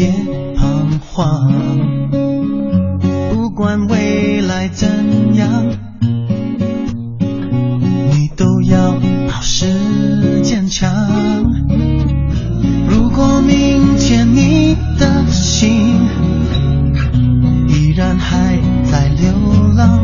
别彷徨不管未来怎样你都要保持坚强如果明天你的心依然还在流浪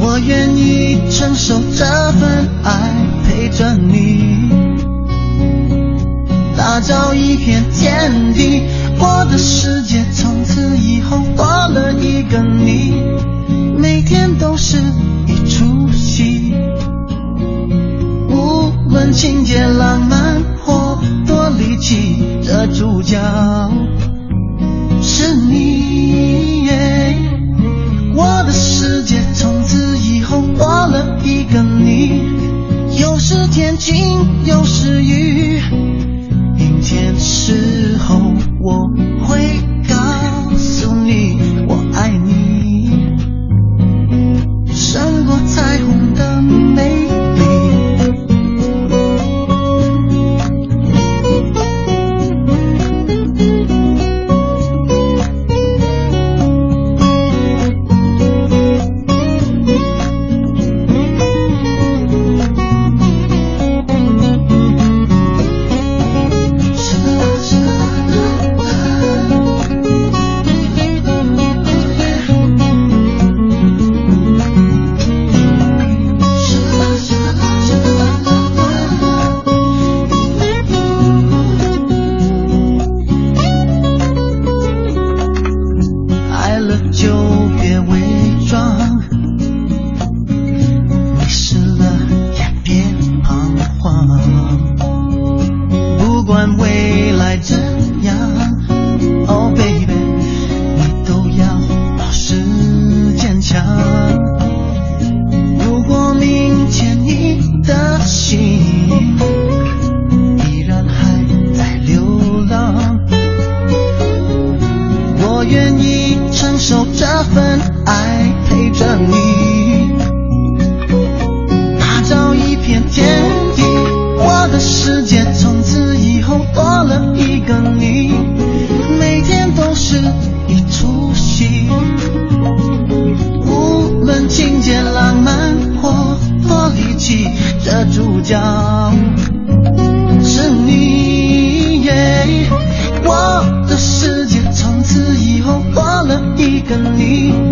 我愿意承受这份爱陪着你找一片天地我的世界从此以后多了一个你每天都是一出戏。无论情节来我愿意承受这份爱陪着你。打造一片天地我的世界从此以后多了一个你。每天都是一出戏无论情节浪漫或多离奇这主角跟你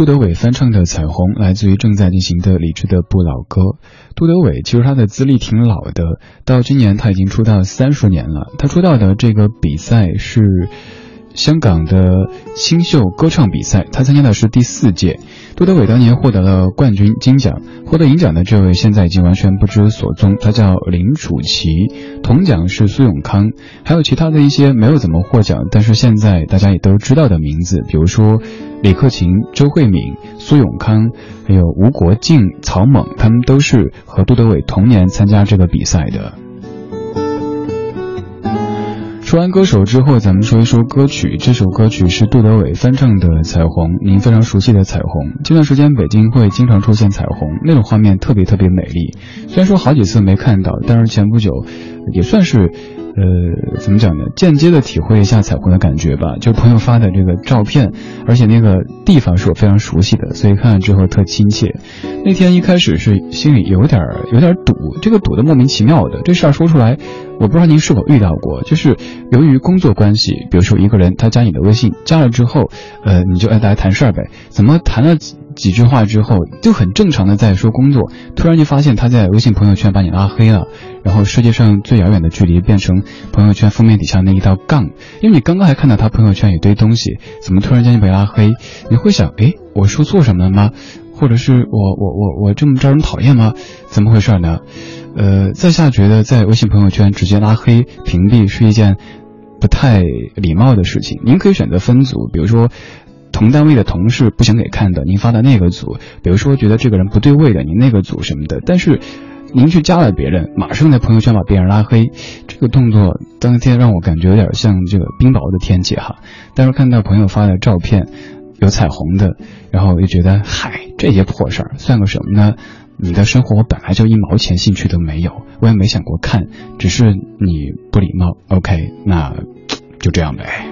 杜德伟翻唱的彩虹来自于正在进行的理智的不老歌。杜德伟其实他的资历挺老的到今年他已经出道三十年了。他出道的这个比赛是香港的新秀歌唱比赛，他参加的是第四届。杜德伟当年获得了冠军金奖，获得银奖的这位现在已经完全不知所踪，他叫林楚琪。铜奖是苏永康，还有其他的一些没有怎么获奖，但是现在大家也都知道的名字，比如说李克勤、周慧敏、苏永康，还有吴国敬、曹猛，他们都是和杜德伟同年参加这个比赛的。说完歌手之后，咱们说一说歌曲。这首歌曲是杜德伟翻唱的《彩虹》，您非常熟悉的《彩虹》。这段时间北京会经常出现彩虹，那种画面特别特别美丽。虽然说好几次没看到，但是前不久也算是。呃，怎么讲呢？间接的体会一下彩虹的感觉吧。就朋友发的这个照片，而且那个地方是我非常熟悉的，所以看了之后特亲切。那天一开始是心里有点有点堵，这个堵的莫名其妙的。这事儿说出来，我不知道您是否遇到过，就是由于工作关系，比如说一个人他加你的微信，加了之后，呃，你就哎大家谈事儿呗。怎么谈了几几句话之后，就很正常的在说工作，突然就发现他在微信朋友圈把你拉黑了。然后世界上最遥远的距离变成朋友圈封面底下那一道杠，因为你刚刚还看到他朋友圈一堆东西，怎么突然间就被拉黑？你会想，哎，我说错什么了吗？或者是我我我我这么招人讨厌吗？怎么回事呢？呃，在下觉得在微信朋友圈直接拉黑屏蔽是一件不太礼貌的事情。您可以选择分组，比如说同单位的同事不想给看的，您发到那个组；比如说觉得这个人不对位的，您那个组什么的。但是。您去加了别人，马上在朋友圈把别人拉黑，这个动作当天让我感觉有点像这个冰雹的天气哈。但是看到朋友发的照片，有彩虹的，然后我就觉得，嗨，这些破事儿算个什么呢？你的生活我本来就一毛钱兴趣都没有，我也没想过看，只是你不礼貌。OK，那就这样呗。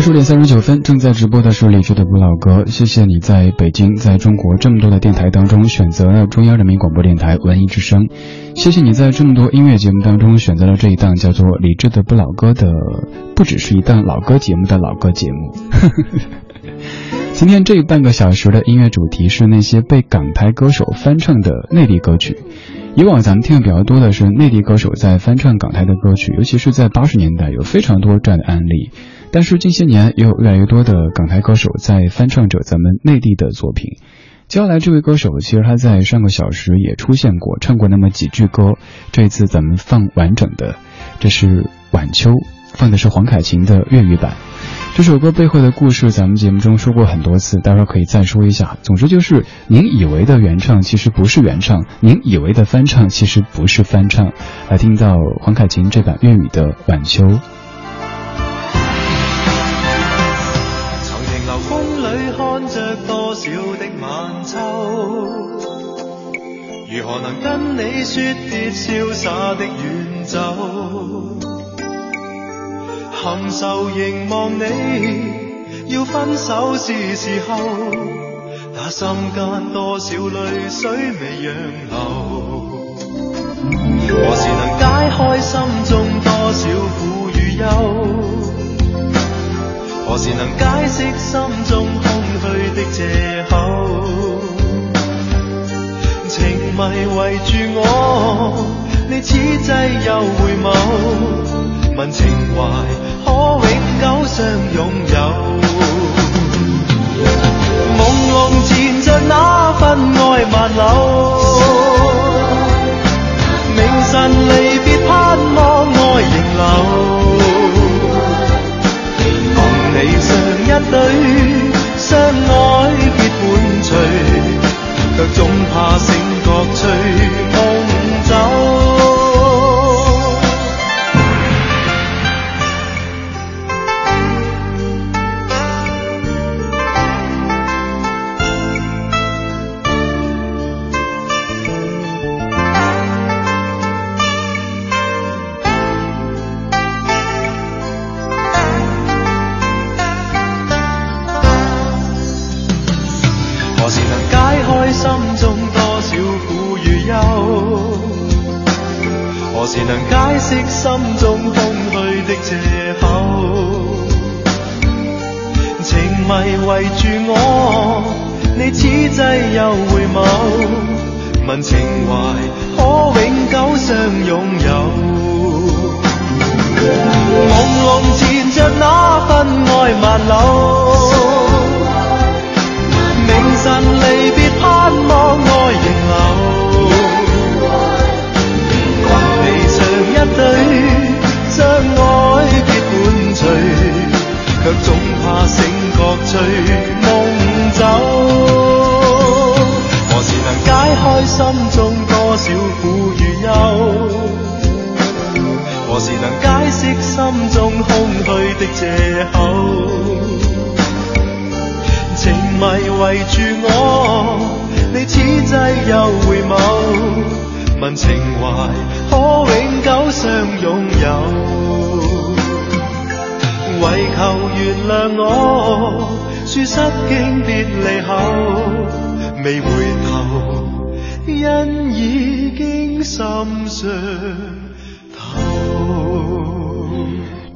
二十点三十九分，正在直播的是李志的不老歌。谢谢你在北京，在中国这么多的电台当中选择了中央人民广播电台文艺之声。谢谢你在这么多音乐节目当中选择了这一档叫做李志的不老歌的，不只是一档老歌节目的老歌节目。今天这半个小时的音乐主题是那些被港台歌手翻唱的内地歌曲。以往咱们听的比较多的是内地歌手在翻唱港台的歌曲，尤其是在八十年代有非常多这样的案例。但是近些年也有越来越多的港台歌手在翻唱着咱们内地的作品。接下来这位歌手，其实他在上个小时也出现过，唱过那么几句歌。这一次咱们放完整的，这是《晚秋》，放的是黄凯芹的粤语版。这首歌背后的故事，咱们节目中说过很多次，待会儿可以再说一下。总之就是，您以为的原唱其实不是原唱，您以为的翻唱其实不是翻唱。来听到黄凯芹这版粤语的《晚秋》。你说别潇洒的远走？含愁凝望你，要分手是时候。那心间多少泪水未让流？何时能解开心中多少苦与忧？何时能解释心中空虚的借口？迷围住我，你此际又回眸，问情怀可永久相拥有？朦胧缠着那份爱万缕，明晨离别盼望爱仍留，共你上一对，相爱结伴随。却总怕醒乐趣可永久相擁有？為求原諒我，說失驚別離後，未回頭，因已經心傷。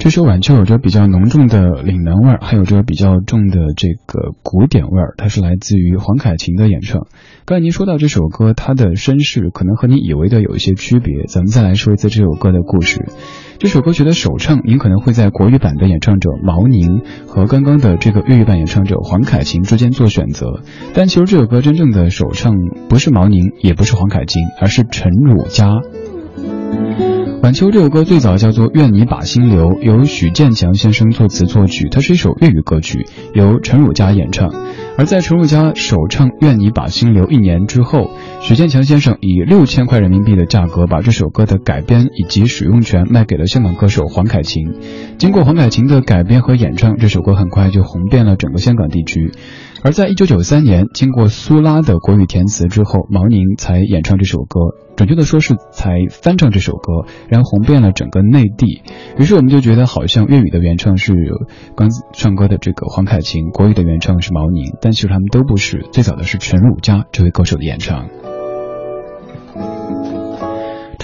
这首晚秋有着比较浓重的岭南味儿，还有着比较重的这个古典味儿，它是来自于黄凯芹的演唱。刚才您说到这首歌，它的身世可能和你以为的有一些区别，咱们再来说一次这首歌的故事。这首歌曲的首唱，您可能会在国语版的演唱者毛宁和刚刚的这个粤语版演唱者黄凯芹之间做选择，但其实这首歌真正的首唱不是毛宁，也不是黄凯芹，而是陈汝佳。晚秋这首歌最早叫做《愿你把心留》，由许建强先生作词作曲，它是一首粤语歌曲，由陈汝佳演唱。而在陈汝佳首唱《愿你把心留》一年之后，许建强先生以六千块人民币的价格把这首歌的改编以及使用权卖给了香港歌手黄凯芹。经过黄凯芹的改编和演唱，这首歌很快就红遍了整个香港地区。而在一九九三年，经过苏拉的国语填词之后，毛宁才演唱这首歌，准确的说是才翻唱这首歌，然后红遍了整个内地。于是我们就觉得，好像粤语的原唱是刚唱歌的这个黄凯芹，国语的原唱是毛宁，但其实他们都不是。最早的是陈汝佳这位歌手的演唱。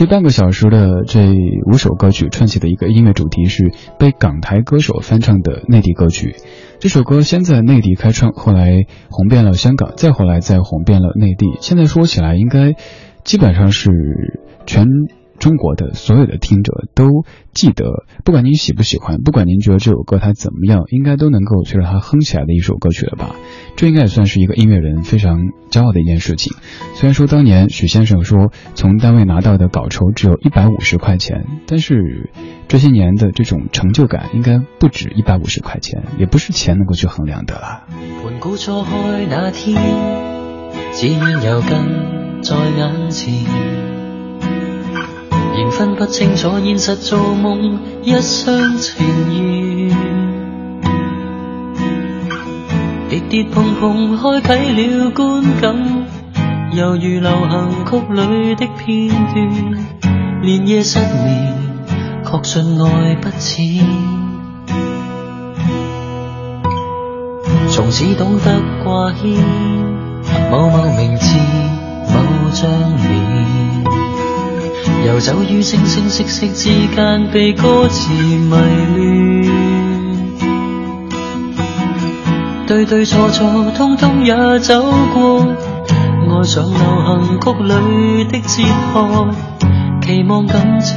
这半个小时的这五首歌曲串起的一个音乐主题是被港台歌手翻唱的内地歌曲。这首歌先在内地开唱，后来红遍了香港，再后来再红遍了内地。现在说起来，应该基本上是全。中国的所有的听者都记得，不管您喜不喜欢，不管您觉得这首歌它怎么样，应该都能够随着它哼起来的一首歌曲了吧？这应该也算是一个音乐人非常骄傲的一件事情。虽然说当年许先生说从单位拿到的稿酬只有一百五十块钱，但是这些年的这种成就感应该不止一百五十块钱，也不是钱能够去衡量的了。那天，只有在眼前。仍分不清楚现实做梦，一厢情愿。跌跌碰碰开启了观感，犹如流行曲里的片段。连夜失眠，确信爱不浅。从此懂得挂牵，某某名字，某张脸。游走于声声色色之间，被歌词迷乱。对对错错，通通也走过。爱上流行曲里的哲学，期望感情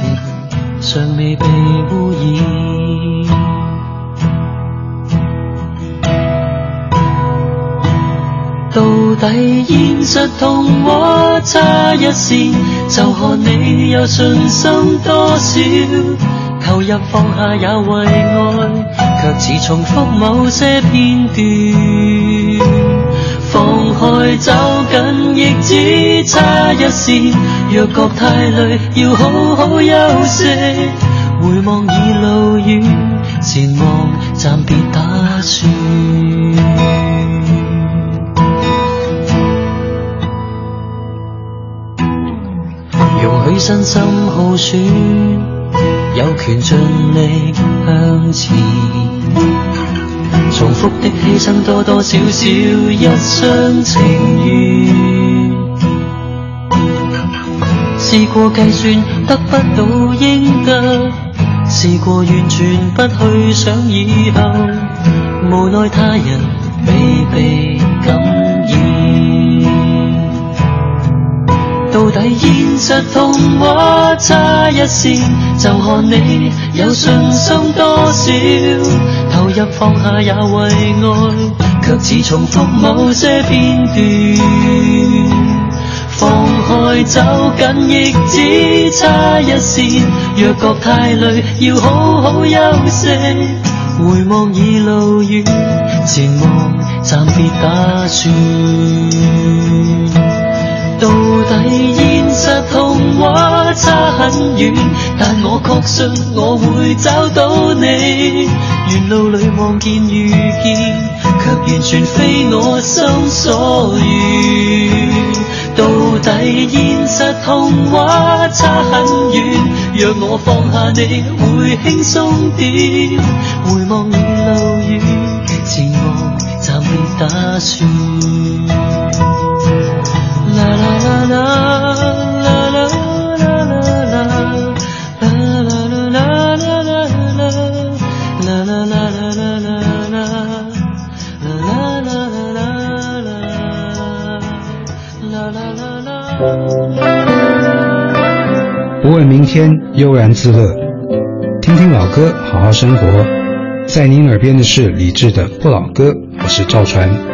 尚未被污染。到底现实同我差一线，就看你有信心多少。投入放下也为爱，却似重复某些片段。放开走紧亦只差一线，若觉太累，要好好休息。回望已路远，前望暂别打算。身心耗损，有权尽力向前。重复的牺牲多多少少，一厢情愿。试过计算得不到应得，试过完全不去想以后，无奈他人未被感。底现实同我差一线，就看你有信心多少。投入放下也为爱，却似重复某些片段。放开走紧亦只差一线，若觉太累，要好好休息。回望已路远，前望暂别打算。同我差很远，但我确信我会找到你。沿路里望见遇见，却完全非我心所愿。到底现实同我差很远，若我放下你，会轻松点。回望已路远，前望暂未打算。不问明天，悠然自乐，听听老歌，好好生活。在您耳边的是李志的《不老歌》，我是赵传。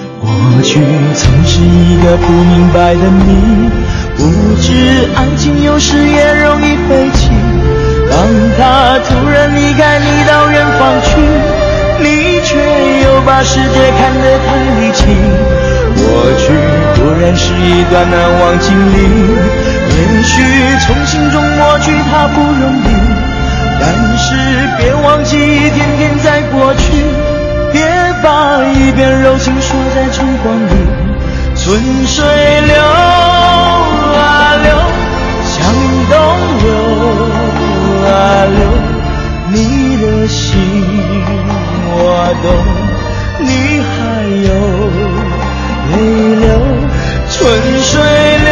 过去曾是一个不明白的你，不知爱情有时也容易废弃。当他突然离开你到远方去，你却又把世界看得太离奇。过去固然是一段难忘经历，也许从心中抹去它不容易，但是别忘记天天在过去。一片柔情锁在春光里，春水流啊流，向东流啊流，你的心我懂，你还有泪流，春水流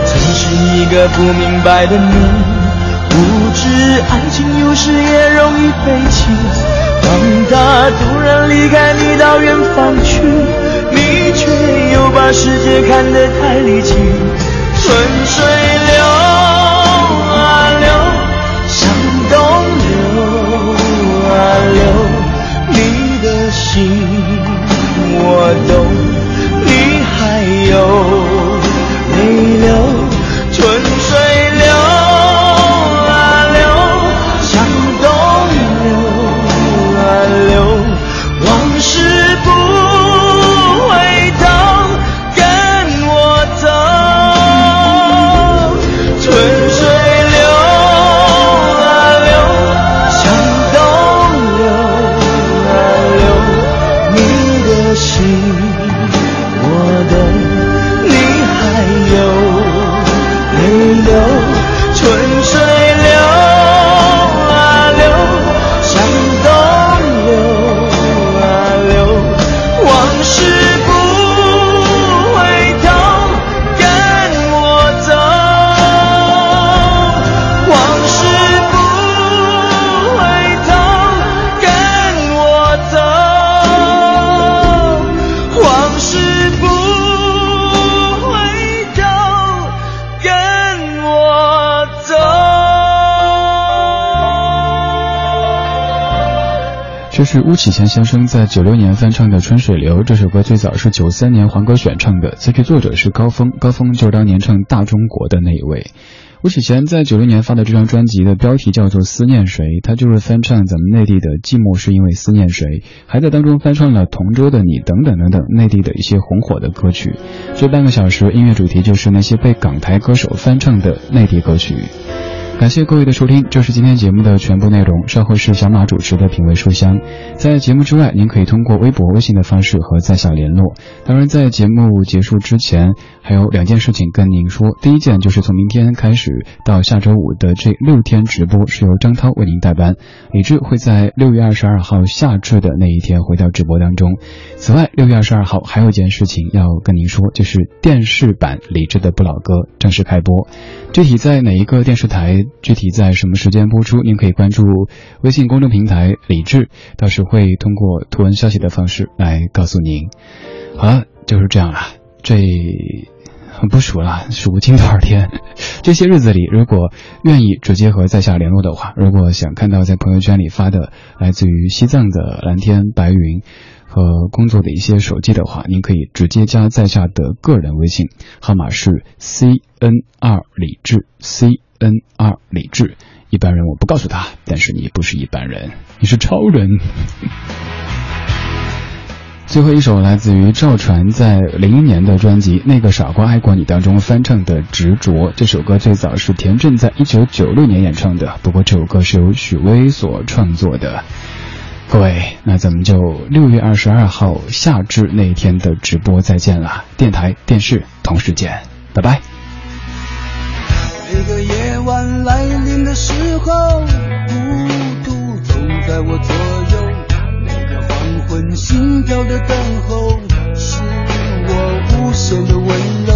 是一个不明白的你，不知爱情有时也容易悲情。当他突然离开你到远方去，你却又把世界看得太离奇。春水流啊流，向东流啊流，你的心我懂，你还有。这是巫启贤先生在九六年翻唱的《春水流》。这首歌最早是九三年黄格选唱的，词曲作者是高峰，高峰就是当年唱《大中国》的那一位。巫启贤在九六年发的这张专辑的标题叫做《思念谁》，他就是翻唱咱们内地的《寂寞是因为思念谁》，还在当中翻唱了《同桌的你》等等等等内地的一些红火的歌曲。这半个小时音乐主题就是那些被港台歌手翻唱的内地歌曲。感谢各位的收听，这是今天节目的全部内容。稍后是小马主持的品味书香。在节目之外，您可以通过微博、微信的方式和在下联络。当然，在节目结束之前，还有两件事情跟您说。第一件就是从明天开始到下周五的这六天直播是由张涛为您代班，李志会在六月二十二号夏至的那一天回到直播当中。此外，六月二十二号还有一件事情要跟您说，就是电视版李志的不老歌正式开播。具体在哪一个电视台？具体在什么时间播出？您可以关注微信公众平台“李智”，到时会通过图文消息的方式来告诉您。好了，就是这样了。这不数了，数不清多少天。这些日子里，如果愿意直接和在下联络的话，如果想看到在朋友圈里发的来自于西藏的蓝天白云和工作的一些手机的话，您可以直接加在下的个人微信，号码是 c n 二李智 c。N 二李智，一般人我不告诉他，但是你不是一般人，你是超人。最后一首来自于赵传在零一年的专辑《那个傻瓜爱过你》当中翻唱的《执着》。这首歌最早是田震在一九九六年演唱的，不过这首歌是由许巍所创作的。各位，那咱们就六月二十二号夏至那一天的直播再见了，电台、电视同时见，拜拜。后，孤独总在我左右。每个黄昏心跳的等候，是我无限的温柔。